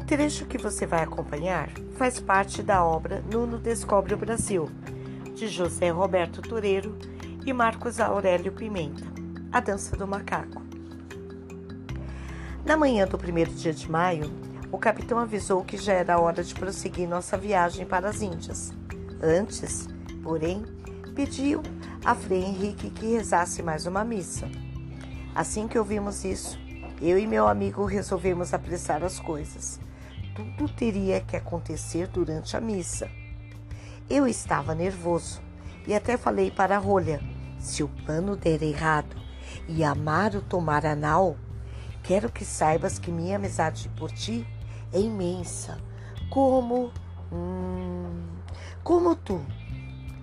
O trecho que você vai acompanhar faz parte da obra Nuno Descobre o Brasil, de José Roberto Tureiro e Marcos Aurélio Pimenta, A Dança do Macaco. Na manhã do primeiro dia de maio, o capitão avisou que já era hora de prosseguir nossa viagem para as Índias. Antes, porém, pediu a Frei Henrique que rezasse mais uma missa. Assim que ouvimos isso, eu e meu amigo resolvemos apressar as coisas. Tudo teria que acontecer durante a missa. Eu estava nervoso e até falei para a rolha: se o plano der errado e Amaro tomar a nau, quero que saibas que minha amizade por ti é imensa, como. Hum, como tu.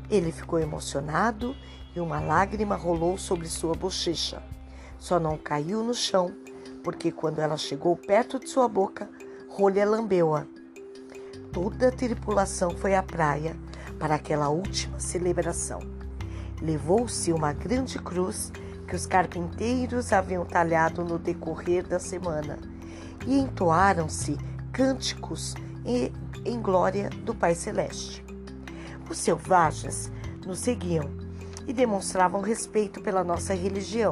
Ele ficou emocionado e uma lágrima rolou sobre sua bochecha. Só não caiu no chão, porque quando ela chegou perto de sua boca, Rolha lambeu-a. Toda a tripulação foi à praia para aquela última celebração. Levou-se uma grande cruz que os carpinteiros haviam talhado no decorrer da semana e entoaram-se cânticos em, em glória do Pai Celeste. Os selvagens nos seguiam e demonstravam respeito pela nossa religião,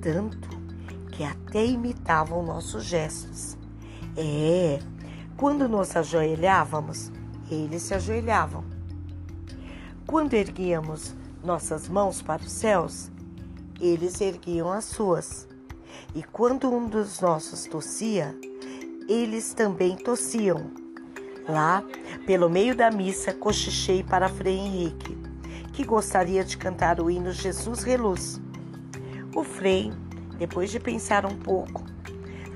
tanto que até imitavam nossos gestos. É, quando nos ajoelhávamos, eles se ajoelhavam. Quando erguíamos nossas mãos para os céus, eles erguiam as suas. E quando um dos nossos tossia, eles também tossiam. Lá, pelo meio da missa, cochichei para Frei Henrique, que gostaria de cantar o hino Jesus Reluz. O Frei, depois de pensar um pouco,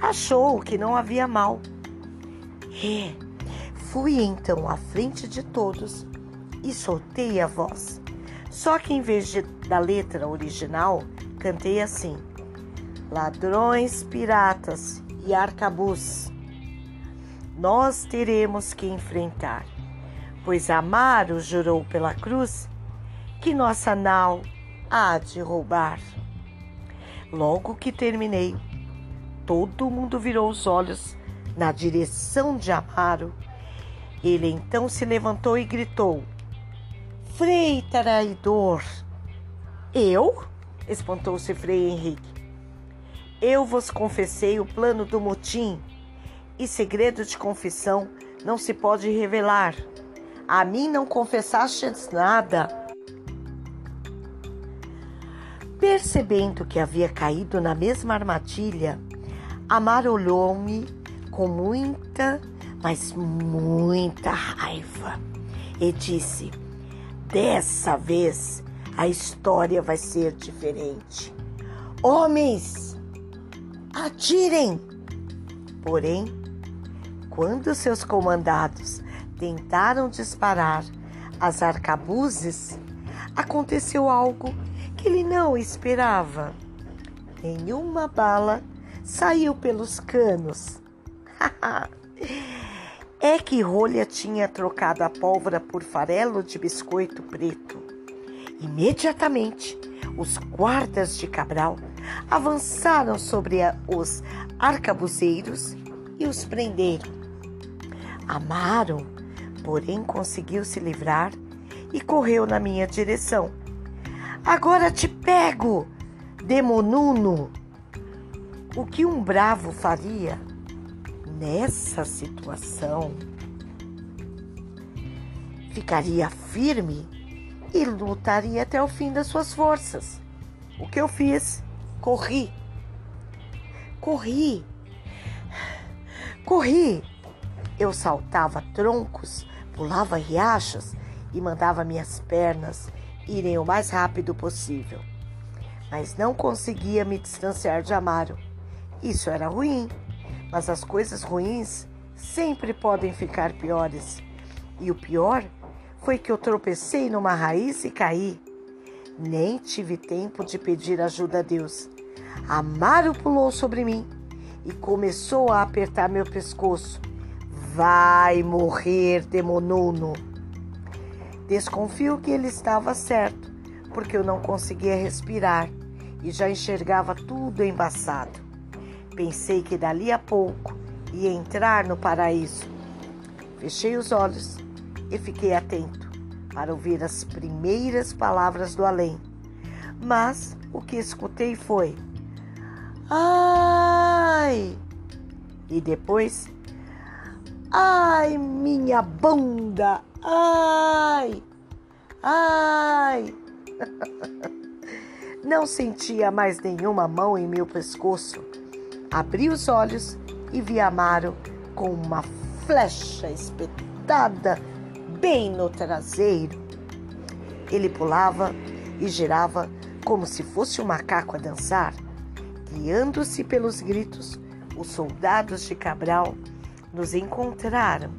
achou que não havia mal. É, fui então à frente de todos e soltei a voz. Só que em vez de, da letra original, cantei assim: Ladrões, piratas e arcabuz nós teremos que enfrentar, pois Amaro jurou pela cruz que nossa nau há de roubar. Logo que terminei, todo mundo virou os olhos na direção de Amaro. Ele então se levantou e gritou: Frei traidor! Eu? espantou-se Frei Henrique. Eu vos confessei o plano do motim e segredo de confissão não se pode revelar. A mim não confessastes nada. Percebendo que havia caído na mesma armadilha, Amar olhou-me com muita, mas muita raiva e disse: Dessa vez a história vai ser diferente. Homens, atirem! Porém, quando seus comandados tentaram disparar as arcabuzes, aconteceu algo que ele não esperava. Nenhuma bala saiu pelos canos. é que Rolha tinha trocado a pólvora por farelo de biscoito preto. Imediatamente, os guardas de Cabral avançaram sobre os arcabuzeiros e os prenderam. Amaram, porém conseguiu se livrar e correu na minha direção. Agora te pego, demonuno! O que um bravo faria nessa situação? Ficaria firme e lutaria até o fim das suas forças. O que eu fiz? Corri. Corri. Corri eu saltava troncos, pulava riachos e mandava minhas pernas irem o mais rápido possível. Mas não conseguia me distanciar de Amaro. Isso era ruim, mas as coisas ruins sempre podem ficar piores. E o pior foi que eu tropecei numa raiz e caí. Nem tive tempo de pedir ajuda a Deus. Amaro pulou sobre mim e começou a apertar meu pescoço. Vai morrer, demonuno. Desconfio que ele estava certo, porque eu não conseguia respirar e já enxergava tudo embaçado. Pensei que dali a pouco e entrar no paraíso. Fechei os olhos e fiquei atento para ouvir as primeiras palavras do além. Mas o que escutei foi: Ai! E depois: Ai, minha bunda! Ai! Ai! Não sentia mais nenhuma mão em meu pescoço. Abri os olhos e vi Amaro com uma flecha espetada bem no traseiro. Ele pulava e girava como se fosse um macaco a dançar. Guiando-se pelos gritos, os soldados de Cabral nos encontraram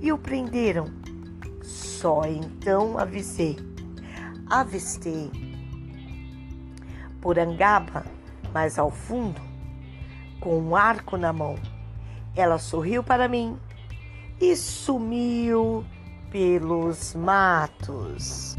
e o prenderam. Só então avistei. Avistei Porangaba, mais ao fundo, com um arco na mão. Ela sorriu para mim e sumiu pelos matos.